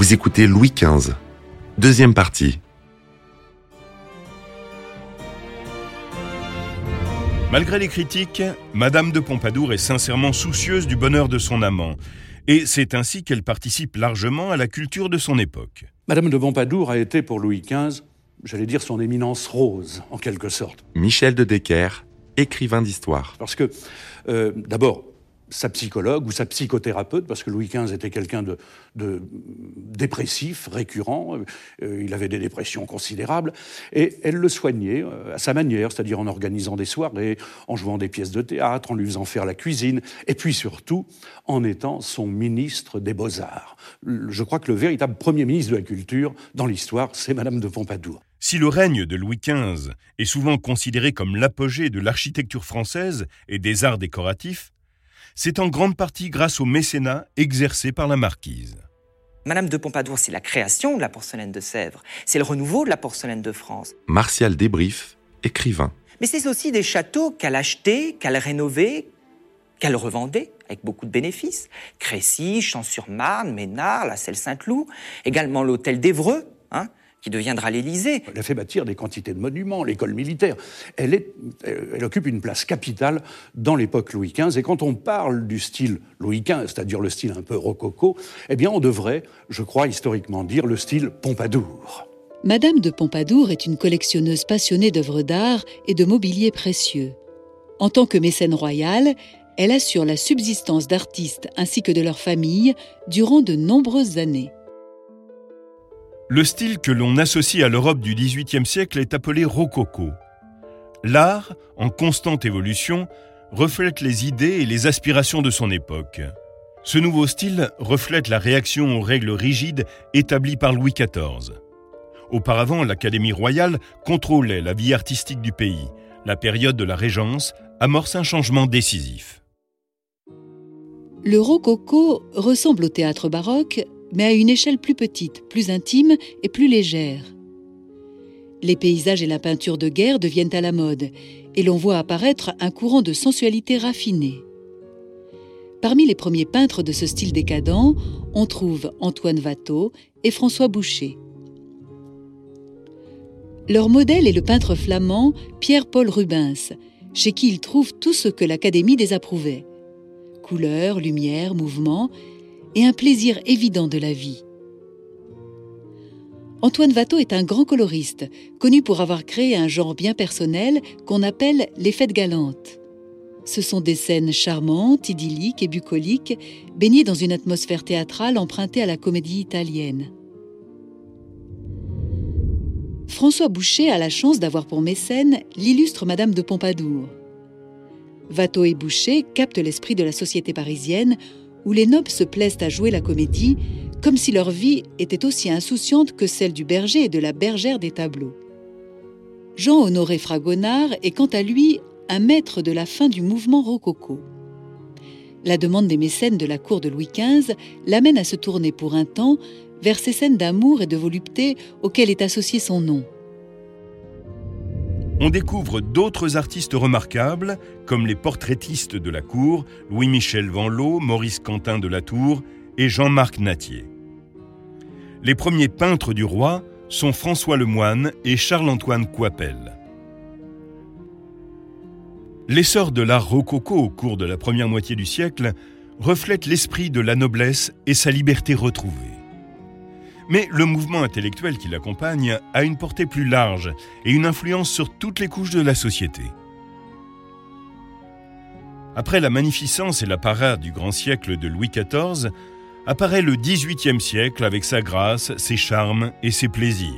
Vous écoutez Louis XV. Deuxième partie. Malgré les critiques, Madame de Pompadour est sincèrement soucieuse du bonheur de son amant. Et c'est ainsi qu'elle participe largement à la culture de son époque. Madame de Pompadour a été pour Louis XV, j'allais dire son éminence rose, en quelque sorte. Michel de Decker, écrivain d'histoire. Parce que, euh, d'abord, sa psychologue ou sa psychothérapeute, parce que Louis XV était quelqu'un de, dépressif, récurrent, euh, il avait des dépressions considérables, et elle le soignait euh, à sa manière, c'est-à-dire en organisant des soirées, en jouant des pièces de théâtre, en lui faisant faire la cuisine, et puis surtout en étant son ministre des beaux-arts. Je crois que le véritable premier ministre de la culture dans l'histoire, c'est Madame de Pompadour. Si le règne de Louis XV est souvent considéré comme l'apogée de l'architecture française et des arts décoratifs, c'est en grande partie grâce au mécénat exercé par la marquise. Madame de Pompadour, c'est la création de la porcelaine de Sèvres, c'est le renouveau de la porcelaine de France. Martial Débrief, écrivain. Mais c'est aussi des châteaux qu'elle achetait, qu'elle rénovait, qu'elle revendait avec beaucoup de bénéfices. Crécy, Champs-sur-Marne, Ménard, la Selle Saint-Cloud, également l'hôtel d'Evreux, hein, qui deviendra l'Élysée. Elle a fait bâtir des quantités de monuments, l'école militaire. Elle, est, elle occupe une place capitale dans l'époque Louis XV. Et quand on parle du style Louis XV, c'est-à-dire le style un peu rococo, eh bien on devrait, je crois historiquement dire, le style Pompadour. Madame de Pompadour est une collectionneuse passionnée d'œuvres d'art et de mobilier précieux. En tant que mécène royale, elle assure la subsistance d'artistes ainsi que de leurs familles durant de nombreuses années. Le style que l'on associe à l'Europe du XVIIIe siècle est appelé rococo. L'art, en constante évolution, reflète les idées et les aspirations de son époque. Ce nouveau style reflète la réaction aux règles rigides établies par Louis XIV. Auparavant, l'Académie royale contrôlait la vie artistique du pays. La période de la Régence amorce un changement décisif. Le rococo ressemble au théâtre baroque, mais à une échelle plus petite, plus intime et plus légère. Les paysages et la peinture de guerre deviennent à la mode, et l'on voit apparaître un courant de sensualité raffinée. Parmi les premiers peintres de ce style décadent, on trouve Antoine Watteau et François Boucher. Leur modèle est le peintre flamand Pierre-Paul Rubens, chez qui ils trouvent tout ce que l'Académie désapprouvait. Couleurs, lumière, mouvement, et un plaisir évident de la vie. Antoine Watteau est un grand coloriste, connu pour avoir créé un genre bien personnel qu'on appelle les fêtes galantes. Ce sont des scènes charmantes, idylliques et bucoliques, baignées dans une atmosphère théâtrale empruntée à la comédie italienne. François Boucher a la chance d'avoir pour mécène l'illustre Madame de Pompadour. Watteau et Boucher captent l'esprit de la société parisienne où les nobles se plaisent à jouer la comédie comme si leur vie était aussi insouciante que celle du berger et de la bergère des tableaux. Jean-Honoré Fragonard est quant à lui un maître de la fin du mouvement rococo. La demande des mécènes de la cour de Louis XV l'amène à se tourner pour un temps vers ces scènes d'amour et de volupté auxquelles est associé son nom on découvre d'autres artistes remarquables, comme les portraitistes de la cour, Louis-Michel Vanlot, Maurice Quentin de la Tour et Jean-Marc Natier. Les premiers peintres du roi sont François Lemoine et Charles-Antoine Coipel. L'essor de l'art rococo au cours de la première moitié du siècle reflète l'esprit de la noblesse et sa liberté retrouvée. Mais le mouvement intellectuel qui l'accompagne a une portée plus large et une influence sur toutes les couches de la société. Après la magnificence et la parade du grand siècle de Louis XIV, apparaît le XVIIIe siècle avec sa grâce, ses charmes et ses plaisirs.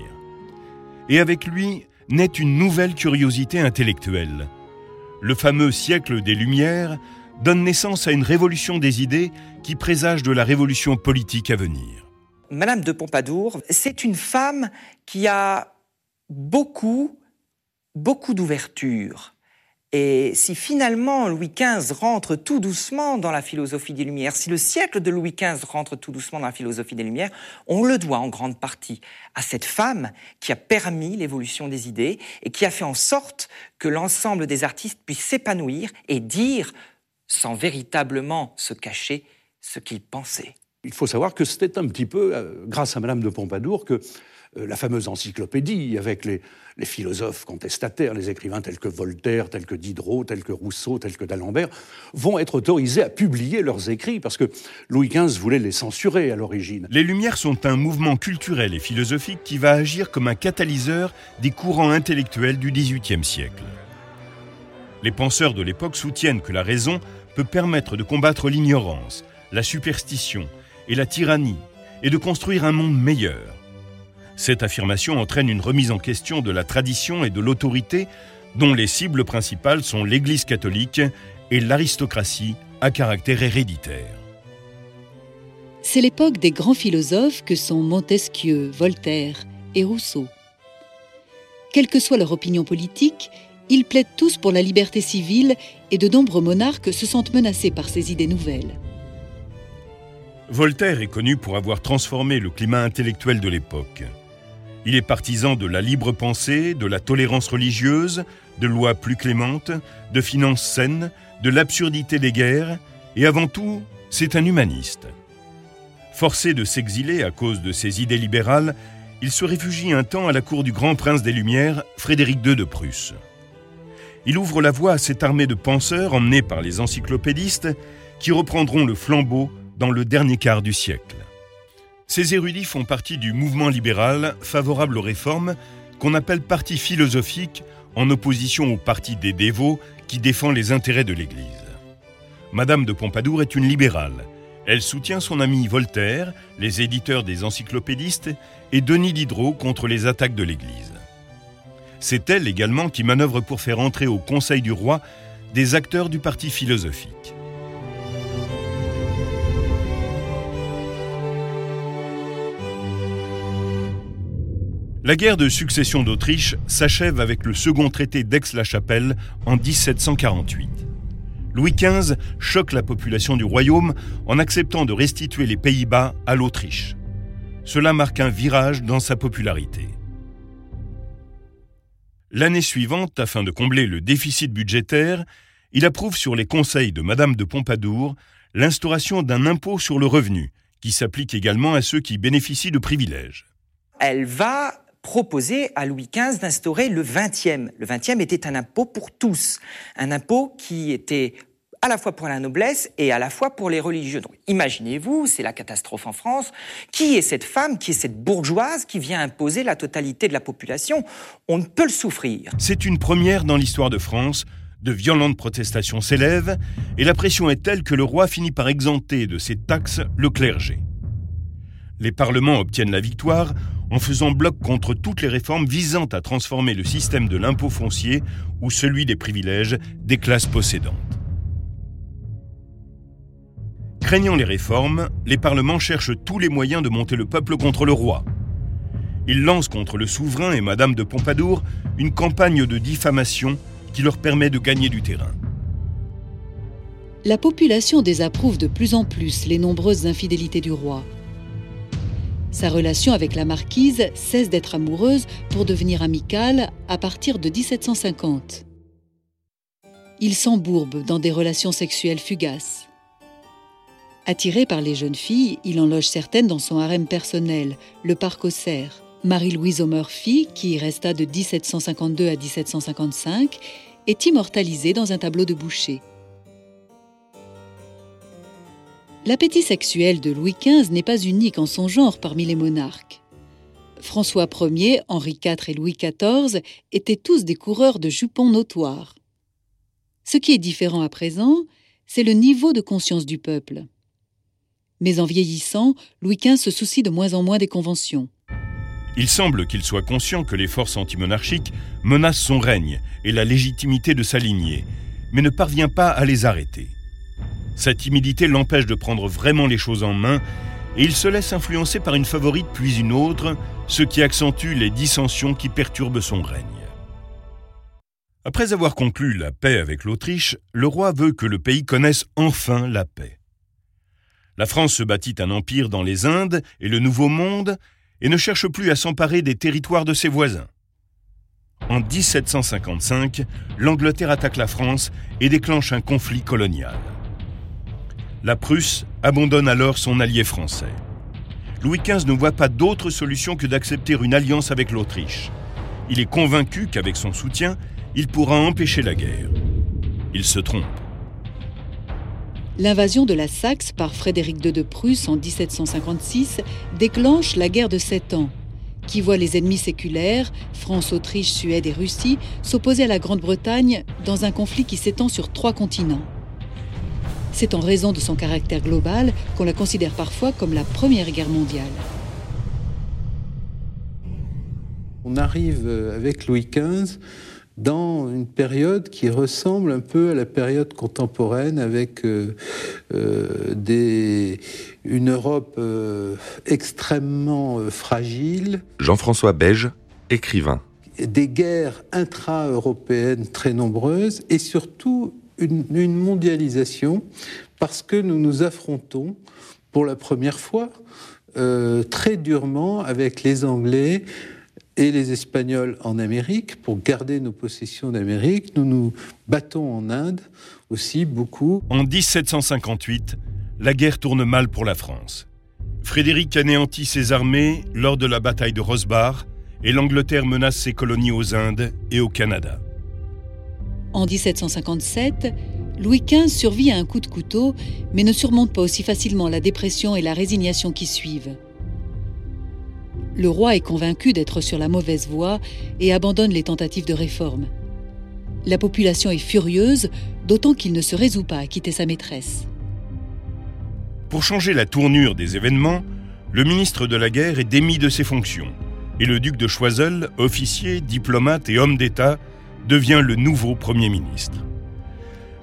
Et avec lui naît une nouvelle curiosité intellectuelle. Le fameux siècle des Lumières donne naissance à une révolution des idées qui présage de la révolution politique à venir. Madame de Pompadour, c'est une femme qui a beaucoup, beaucoup d'ouverture. Et si finalement Louis XV rentre tout doucement dans la philosophie des Lumières, si le siècle de Louis XV rentre tout doucement dans la philosophie des Lumières, on le doit en grande partie à cette femme qui a permis l'évolution des idées et qui a fait en sorte que l'ensemble des artistes puissent s'épanouir et dire, sans véritablement se cacher, ce qu'ils pensaient. Il faut savoir que c'était un petit peu euh, grâce à Madame de Pompadour que euh, la fameuse encyclopédie avec les, philosophes contestataires, les écrivains tels que Voltaire, tels que Diderot, tels que Rousseau, tels que d'Alembert, vont être autorisés à publier leurs écrits parce que Louis XV voulait les censurer à l'origine. Les Lumières sont un mouvement culturel et philosophique qui va agir comme un catalyseur des courants intellectuels du XVIIIe siècle. Les penseurs de l'époque soutiennent que la raison peut permettre de combattre l'ignorance, la superstition et la tyrannie, et de construire un monde meilleur. Cette affirmation entraîne une remise en question de la tradition et de l'autorité dont les cibles principales sont l'Église catholique et l'aristocratie à caractère héréditaire. C'est l'époque des grands philosophes que sont Montesquieu, Voltaire et Rousseau. Quelle que soit leur opinion politique, ils plaident tous pour la liberté civile et de nombreux monarques se sentent menacés par ces idées nouvelles. Voltaire est connu pour avoir transformé le climat intellectuel de l'époque. Il est partisan de la libre pensée, de la tolérance religieuse, de lois plus clémentes, de finances saines, de l'absurdité des guerres, et avant tout, c'est un humaniste. Forcé de s'exiler à cause de ses idées libérales, il se réfugie un temps à la cour du grand prince des Lumières, Frédéric II de Prusse. Il ouvre la voie à cette armée de penseurs emmenés par les encyclopédistes qui reprendront le flambeau dans le dernier quart du siècle. Ces érudits font partie du mouvement libéral favorable aux réformes qu'on appelle parti philosophique en opposition au parti des dévots qui défend les intérêts de l'Église. Madame de Pompadour est une libérale. Elle soutient son ami Voltaire, les éditeurs des encyclopédistes, et Denis Diderot contre les attaques de l'Église. C'est elle également qui manœuvre pour faire entrer au Conseil du roi des acteurs du parti philosophique. La guerre de succession d'Autriche s'achève avec le second traité d'Aix-la-Chapelle en 1748. Louis XV choque la population du royaume en acceptant de restituer les Pays-Bas à l'Autriche. Cela marque un virage dans sa popularité. L'année suivante, afin de combler le déficit budgétaire, il approuve sur les conseils de Madame de Pompadour l'instauration d'un impôt sur le revenu, qui s'applique également à ceux qui bénéficient de privilèges. Elle va proposé à Louis XV d'instaurer le 20e. Le 20e était un impôt pour tous, un impôt qui était à la fois pour la noblesse et à la fois pour les religieux. Donc, imaginez-vous, c'est la catastrophe en France. Qui est cette femme, qui est cette bourgeoise qui vient imposer la totalité de la population? On ne peut le souffrir. C'est une première dans l'histoire de France. De violentes protestations s'élèvent et la pression est telle que le roi finit par exempter de ses taxes le clergé. Les parlements obtiennent la victoire en faisant bloc contre toutes les réformes visant à transformer le système de l'impôt foncier ou celui des privilèges des classes possédantes. Craignant les réformes, les parlements cherchent tous les moyens de monter le peuple contre le roi. Ils lancent contre le souverain et Madame de Pompadour une campagne de diffamation qui leur permet de gagner du terrain. La population désapprouve de plus en plus les nombreuses infidélités du roi. Sa relation avec la marquise cesse d'être amoureuse pour devenir amicale à partir de 1750. Il s'embourbe dans des relations sexuelles fugaces. Attiré par les jeunes filles, il en loge certaines dans son harem personnel, le Parc aux Cerfs. Marie-Louise O'Murphy, qui resta de 1752 à 1755, est immortalisée dans un tableau de Boucher. L'appétit sexuel de Louis XV n'est pas unique en son genre parmi les monarques. François Ier, Henri IV et Louis XIV étaient tous des coureurs de jupons notoires. Ce qui est différent à présent, c'est le niveau de conscience du peuple. Mais en vieillissant, Louis XV se soucie de moins en moins des conventions. Il semble qu'il soit conscient que les forces antimonarchiques menacent son règne et la légitimité de sa lignée, mais ne parvient pas à les arrêter. Sa timidité l'empêche de prendre vraiment les choses en main et il se laisse influencer par une favorite puis une autre, ce qui accentue les dissensions qui perturbent son règne. Après avoir conclu la paix avec l'Autriche, le roi veut que le pays connaisse enfin la paix. La France se bâtit un empire dans les Indes et le Nouveau Monde et ne cherche plus à s'emparer des territoires de ses voisins. En 1755, l'Angleterre attaque la France et déclenche un conflit colonial. La Prusse abandonne alors son allié français. Louis XV ne voit pas d'autre solution que d'accepter une alliance avec l'Autriche. Il est convaincu qu'avec son soutien, il pourra empêcher la guerre. Il se trompe. L'invasion de la Saxe par Frédéric II de Prusse en 1756 déclenche la guerre de Sept Ans, qui voit les ennemis séculaires, France, Autriche, Suède et Russie, s'opposer à la Grande-Bretagne dans un conflit qui s'étend sur trois continents. C'est en raison de son caractère global qu'on la considère parfois comme la Première Guerre mondiale. On arrive avec Louis XV dans une période qui ressemble un peu à la période contemporaine avec euh, euh, des, une Europe euh, extrêmement fragile. Jean-François Beige, écrivain. Des guerres intra-européennes très nombreuses et surtout une, mondialisation parce que nous nous affrontons pour la première fois très durement avec les Anglais, et les Espagnols en Amérique pour garder nos possessions d'Amérique. Nous nous battons en Inde aussi beaucoup. En 1758, la guerre tourne mal pour la France. Frédéric anéantit ses armées lors de la bataille de Rosbar et l'Angleterre menace ses colonies aux Indes et au Canada. En 1757, Louis XV survit à un coup de couteau, mais ne surmonte pas aussi facilement la dépression et la résignation qui suivent. Le roi est convaincu d'être sur la mauvaise voie et abandonne les tentatives de réforme. La population est furieuse, d'autant qu'il ne se résout pas à quitter sa maîtresse. Pour changer la tournure des événements, le ministre de la Guerre est démis de ses fonctions et le duc de Choiseul, officier, diplomate et homme d'État, devient le nouveau Premier ministre.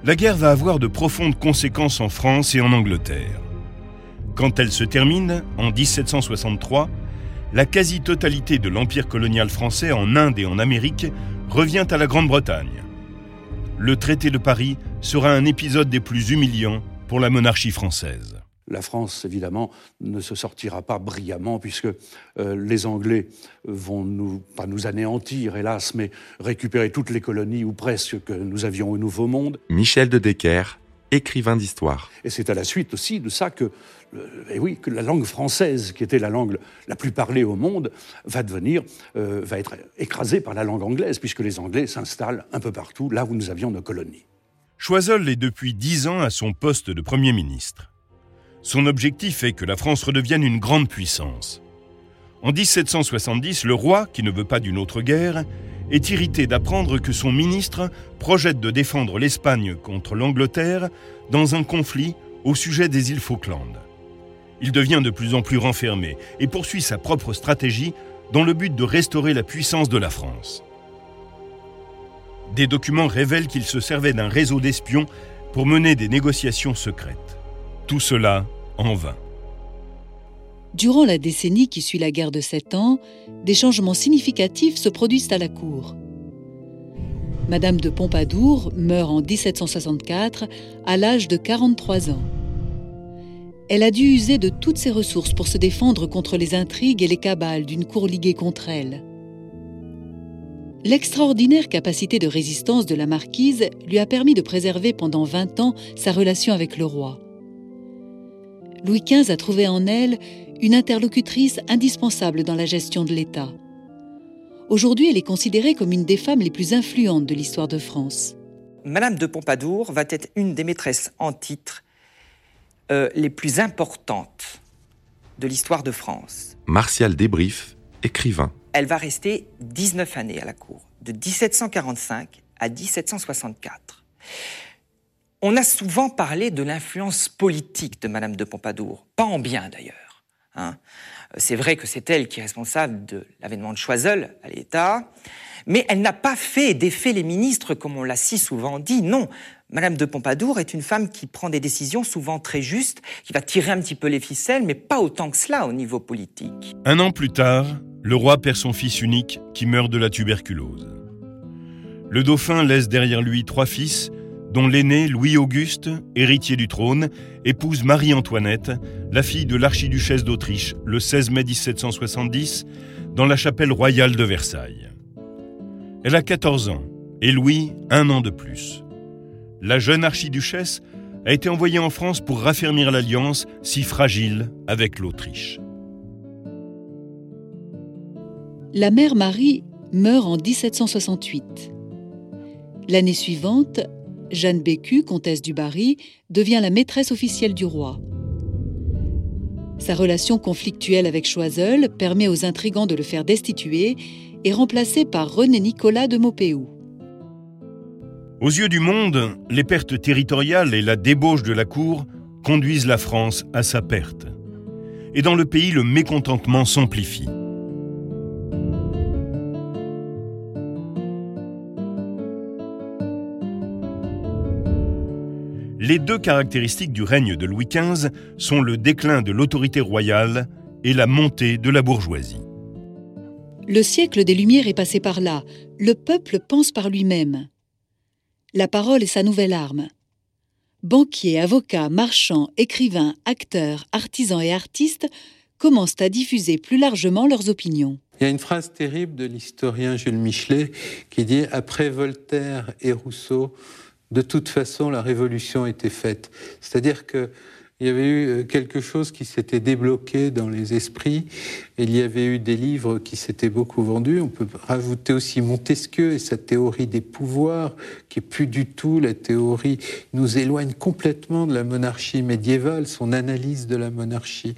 La guerre va avoir de profondes conséquences en France et en Angleterre. Quand elle se termine, en 1763, la quasi-totalité de l'empire colonial français en Inde et en Amérique revient à la Grande-Bretagne. Le traité de Paris sera un épisode des plus humiliants pour la monarchie française. La France, évidemment, ne se sortira pas brillamment puisque euh, les Anglais vont nous, pas nous anéantir, hélas, mais récupérer toutes les colonies ou presque que nous avions au Nouveau Monde. Michel de Decker, écrivain d'histoire. Et c'est à la suite aussi de ça que et oui, que la langue française, qui était la langue la plus parlée au monde, va devenir, euh, va être écrasée par la langue anglaise, puisque les Anglais s'installent un peu partout, là où nous avions nos colonies. Choiseul est depuis dix ans à son poste de Premier ministre. Son objectif est que la France redevienne une grande puissance. En 1770, le roi, qui ne veut pas d'une autre guerre, est irrité d'apprendre que son ministre projette de défendre l'Espagne contre l'Angleterre dans un conflit au sujet des îles Falkland. Il devient de plus en plus renfermé et poursuit sa propre stratégie dans le but de restaurer la puissance de la France. Des documents révèlent qu'il se servait d'un réseau d'espions pour mener des négociations secrètes. Tout cela en vain. Durant la décennie qui suit la guerre de Sept Ans, des changements significatifs se produisent à la cour. Madame de Pompadour meurt en 1764 à l'âge de 43 ans elle a dû user de toutes ses ressources pour se défendre contre les intrigues et les cabales d'une cour liguée contre elle. L'extraordinaire capacité de résistance de la marquise lui a permis de préserver pendant 20 ans sa relation avec le roi. Louis XV a trouvé en elle une interlocutrice indispensable dans la gestion de l'État. Aujourd'hui, elle est considérée comme une des femmes les plus influentes de l'histoire de France. Madame de Pompadour va être une des maîtresses en titre euh, les plus importantes de l'histoire de France. Martial Débrief, écrivain. Elle va rester 19 années à la cour, de 1745 à 1764. On a souvent parlé de l'influence politique de Madame de Pompadour, pas en bien d'ailleurs. Hein. C'est vrai que c'est elle qui est responsable de l'avènement de Choiseul à l'État, mais elle n'a pas fait et défait les ministres comme on l'a si souvent dit. Non, Madame de Pompadour est une femme qui prend des décisions souvent très justes, qui va tirer un petit peu les ficelles, mais pas autant que cela au niveau politique. Un an plus tard, le roi perd son fils unique qui meurt de la tuberculose. Le dauphin laisse derrière lui trois fils, dont l'aîné, Louis-Auguste, héritier du trône, épouse Marie-Antoinette, la fille de l'archiduchesse d'Autriche, le 16 mai 1770, dans la chapelle royale de Versailles. Elle a 14 ans, et Louis un an de plus la jeune archiduchesse a été envoyé en France pour raffermir l'alliance si fragile avec l'Autriche. La mère Marie meurt en 1768. L'année suivante, Jeanne Bécu, comtesse du Barry, devient la maîtresse officielle du roi. Sa relation conflictuelle avec Choiseul permet aux intrigants de le faire destituer et remplacer par René Nicolas de Maupeou. Aux yeux du monde, les pertes territoriales et la débauche de la cour conduisent la France à sa perte. Et dans le pays, le mécontentement s'amplifie. Les deux caractéristiques du règne de Louis XV sont le déclin de l'autorité royale et la montée de la bourgeoisie. Le siècle des Lumières est passé par là. Le peuple pense par lui-même. La parole est sa nouvelle arme. Banquiers, avocats, marchands, écrivains, acteurs, artisans et artistes commencent à diffuser plus largement leurs opinions. Il y a une phrase terrible de l'historien Jules Michelet qui dit Après Voltaire et Rousseau, de toute façon, la révolution était faite. C'est-à-dire que il y avait eu euh, quelque chose qui s'était débloqué dans les esprits. Il y avait eu des livres qui s'étaient beaucoup vendus. On peut rajouter aussi Montesquieu et sa théorie des pouvoirs, qui est plus du tout la théorie, nous éloigne complètement de la monarchie médiévale, son analyse de la monarchie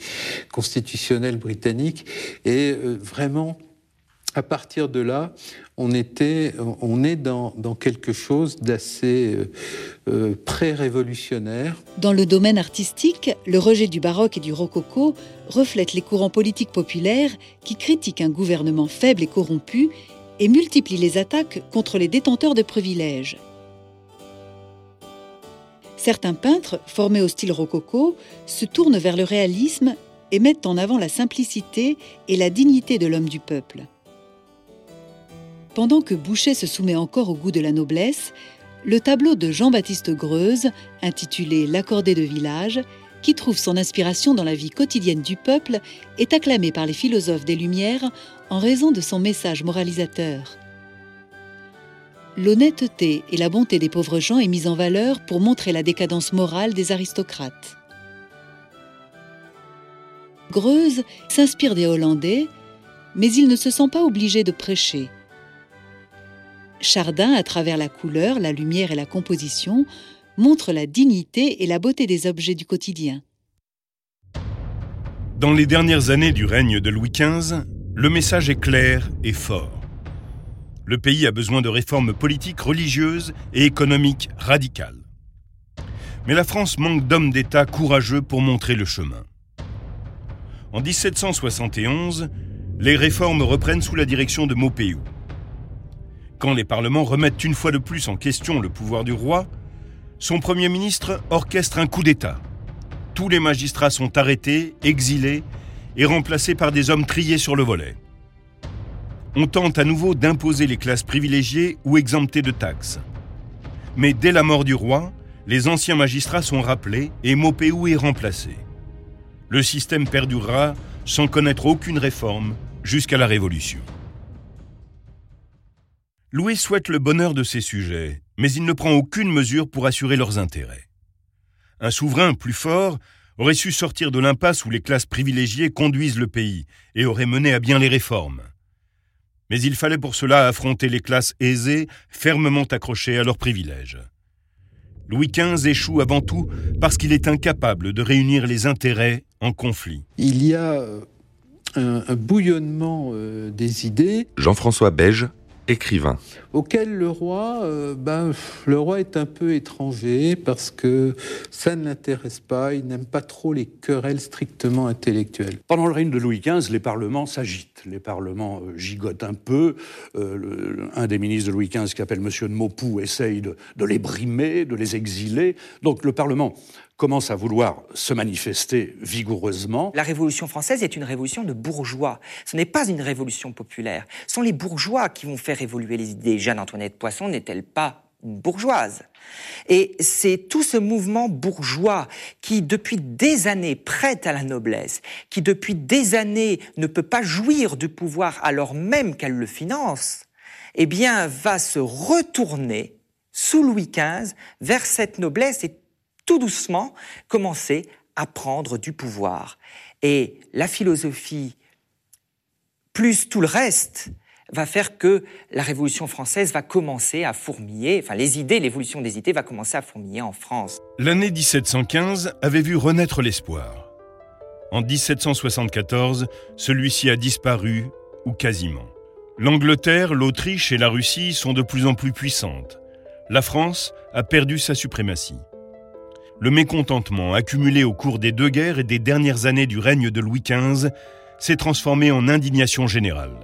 constitutionnelle britannique. Et euh, vraiment, à partir de là, on, est dans, quelque chose d'assez euh, euh, pré-révolutionnaire. Dans le domaine artistique, le rejet du baroque et du rococo reflète les courants politiques populaires qui critiquent un gouvernement faible et corrompu et multiplient les attaques contre les détenteurs de privilèges. Certains peintres, formés au style rococo, se tournent vers le réalisme et mettent en avant la simplicité et la dignité de l'homme du peuple. Pendant que Boucher se soumet encore au goût de la noblesse, le tableau de Jean-Baptiste Greuze, intitulé L'accordé de village, qui trouve son inspiration dans la vie quotidienne du peuple, est acclamé par les philosophes des Lumières en raison de son message moralisateur. L'honnêteté et la bonté des pauvres gens est mise en valeur pour montrer la décadence morale des aristocrates. Greuze s'inspire des Hollandais, mais il ne se sent pas obligé de prêcher. Chardin, à travers la couleur, la lumière et la composition, montre la dignité et la beauté des objets du quotidien. Dans les dernières années du règne de Louis XV, le message est clair et fort. Le pays a besoin de réformes politiques, religieuses et économiques radicales. Mais la France manque d'hommes d'État courageux pour montrer le chemin. En 1771, les réformes reprennent sous la direction de Maupeou. Quand les parlements remettent une fois de plus en question le pouvoir du roi, son Premier ministre orchestre un coup d'État. Tous les magistrats sont arrêtés, exilés et remplacés par des hommes triés sur le volet. On tente à nouveau d'imposer les classes privilégiées ou exemptées de taxes. Mais dès la mort du roi, les anciens magistrats sont rappelés et Maupeou est remplacé. Le système perdurera sans connaître aucune réforme jusqu'à la Révolution. Louis souhaite le bonheur de ses sujets, mais il ne prend aucune mesure pour assurer leurs intérêts. Un souverain plus fort aurait su sortir de l'impasse où les classes privilégiées conduisent le pays et aurait mené à bien les réformes. Mais il fallait pour cela affronter les classes aisées, fermement accrochées à leurs privilèges. Louis XV échoue avant tout parce qu'il est incapable de réunir les intérêts en conflit. Il y a un, bouillonnement euh, des idées. Jean-François Beige, écrivain. Auquel le roi, euh, ben, le roi est un peu étranger parce que ça ne l'intéresse pas, il n'aime pas trop les querelles strictement intellectuelles. Pendant le règne de Louis XV, les parlements s'agitent, les parlements euh, gigotent un peu. Euh, un des ministres de Louis XV, qui s'appelle Monsieur de Maupoux, essaye de, de les brimer, de les exiler. Donc le Parlement commence à vouloir se manifester vigoureusement. La Révolution française est une révolution de bourgeois. Ce n'est pas une révolution populaire. Ce sont les bourgeois qui vont faire évoluer les idées. Jeanne-Antoinette Poisson n'est-elle pas une bourgeoise? Et c'est tout ce mouvement bourgeois qui, depuis des années, prête à la noblesse, qui, depuis des années, ne peut pas jouir du pouvoir alors même qu'elle le finance, eh bien, va se retourner sous Louis XV vers cette noblesse et tout doucement, commencer à prendre du pouvoir. Et la philosophie, plus tout le reste, va faire que la Révolution française va commencer à fourmiller, enfin les idées, l'évolution des idées va commencer à fourmiller en France. L'année 1715 avait vu renaître l'espoir. En 1774, celui-ci a disparu, ou quasiment. L'Angleterre, l'Autriche et la Russie sont de plus en plus puissantes. La France a perdu sa suprématie. Le mécontentement accumulé au cours des deux guerres et des dernières années du règne de Louis XV s'est transformé en indignation générale.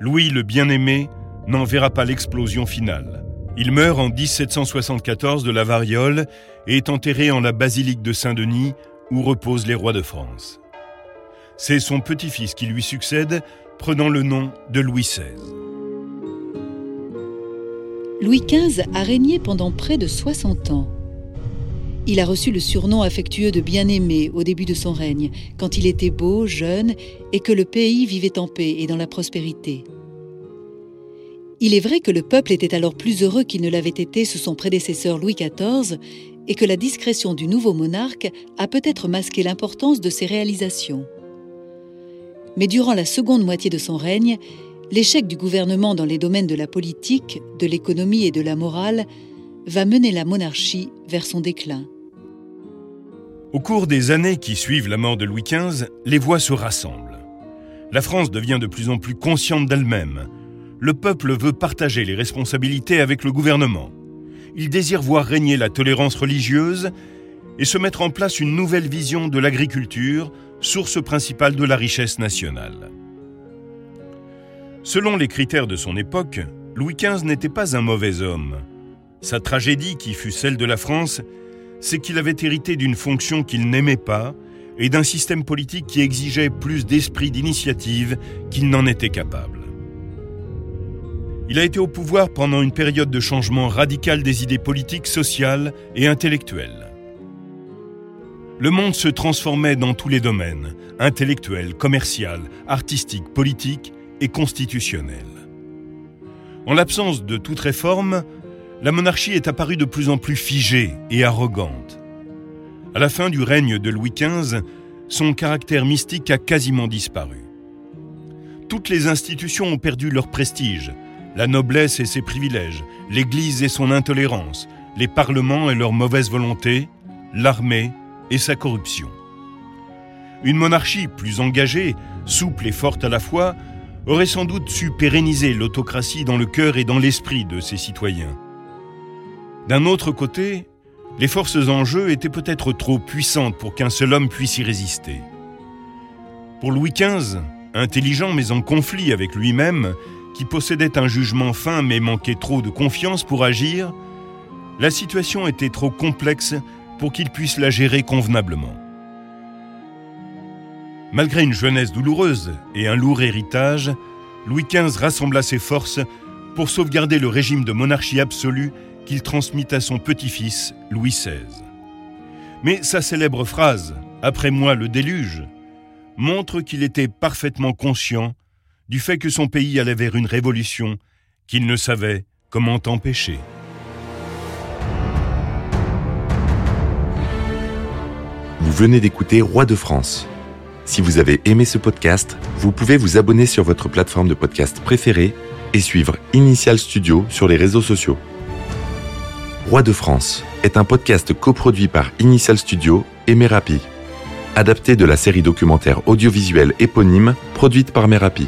Louis le Bien-Aimé n'en verra pas l'explosion finale. Il meurt en 1774 de la variole et est enterré en la basilique de Saint-Denis où reposent les rois de France. C'est son petit-fils qui lui succède, prenant le nom de Louis XVI. Louis XV a régné pendant près de 60 ans. Il a reçu le surnom affectueux de bien-aimé au début de son règne, quand il était beau, jeune, et que le pays vivait en paix et dans la prospérité. Il est vrai que le peuple était alors plus heureux qu'il ne l'avait été sous son prédécesseur Louis XIV, et que la discrétion du nouveau monarque a peut-être masqué l'importance de ses réalisations. Mais durant la seconde moitié de son règne, l'échec du gouvernement dans les domaines de la politique, de l'économie et de la morale va mener la monarchie vers son déclin. Au cours des années qui suivent la mort de Louis XV, les voix se rassemblent. La France devient de plus en plus consciente d'elle-même. Le peuple veut partager les responsabilités avec le gouvernement. Il désire voir régner la tolérance religieuse et se mettre en place une nouvelle vision de l'agriculture, source principale de la richesse nationale. Selon les critères de son époque, Louis XV n'était pas un mauvais homme. Sa tragédie, qui fut celle de la France, c'est qu'il avait hérité d'une fonction qu'il n'aimait pas et d'un système politique qui exigeait plus d'esprit d'initiative qu'il n'en était capable. Il a été au pouvoir pendant une période de changement radical des idées politiques, sociales et intellectuelles. Le monde se transformait dans tous les domaines, intellectuel, commercial, artistique, politique et constitutionnel. En l'absence de toute réforme, la monarchie est apparue de plus en plus figée et arrogante. À la fin du règne de Louis XV, son caractère mystique a quasiment disparu. Toutes les institutions ont perdu leur prestige, la noblesse et ses privilèges, l'Église et son intolérance, les parlements et leur mauvaise volonté, l'armée et sa corruption. Une monarchie plus engagée, souple et forte à la fois, aurait sans doute su pérenniser l'autocratie dans le cœur et dans l'esprit de ses citoyens. D'un autre côté, les forces en jeu étaient peut-être trop puissantes pour qu'un seul homme puisse y résister. Pour Louis XV, intelligent mais en conflit avec lui-même, qui possédait un jugement fin mais manquait trop de confiance pour agir, la situation était trop complexe pour qu'il puisse la gérer convenablement. Malgré une jeunesse douloureuse et un lourd héritage, Louis XV rassembla ses forces pour sauvegarder le régime de monarchie absolue qu'il transmit à son petit-fils Louis XVI. Mais sa célèbre phrase ⁇ Après moi le déluge ⁇ montre qu'il était parfaitement conscient du fait que son pays allait vers une révolution qu'il ne savait comment empêcher. Vous venez d'écouter Roi de France. Si vous avez aimé ce podcast, vous pouvez vous abonner sur votre plateforme de podcast préférée et suivre Initial Studio sur les réseaux sociaux. Roi de France est un podcast coproduit par Initial Studio et Merapi, adapté de la série documentaire audiovisuelle éponyme produite par Merapi.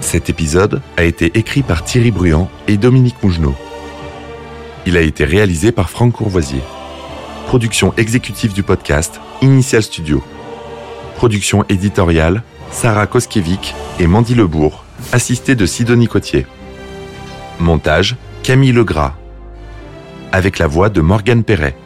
Cet épisode a été écrit par Thierry Bruand et Dominique Mougenot. Il a été réalisé par Franck Courvoisier. Production exécutive du podcast Initial Studio. Production éditoriale Sarah Koskiewicz et Mandy Lebourg, assistée de Sidonie Cotier. Montage Camille Legras avec la voix de Morgane Perret.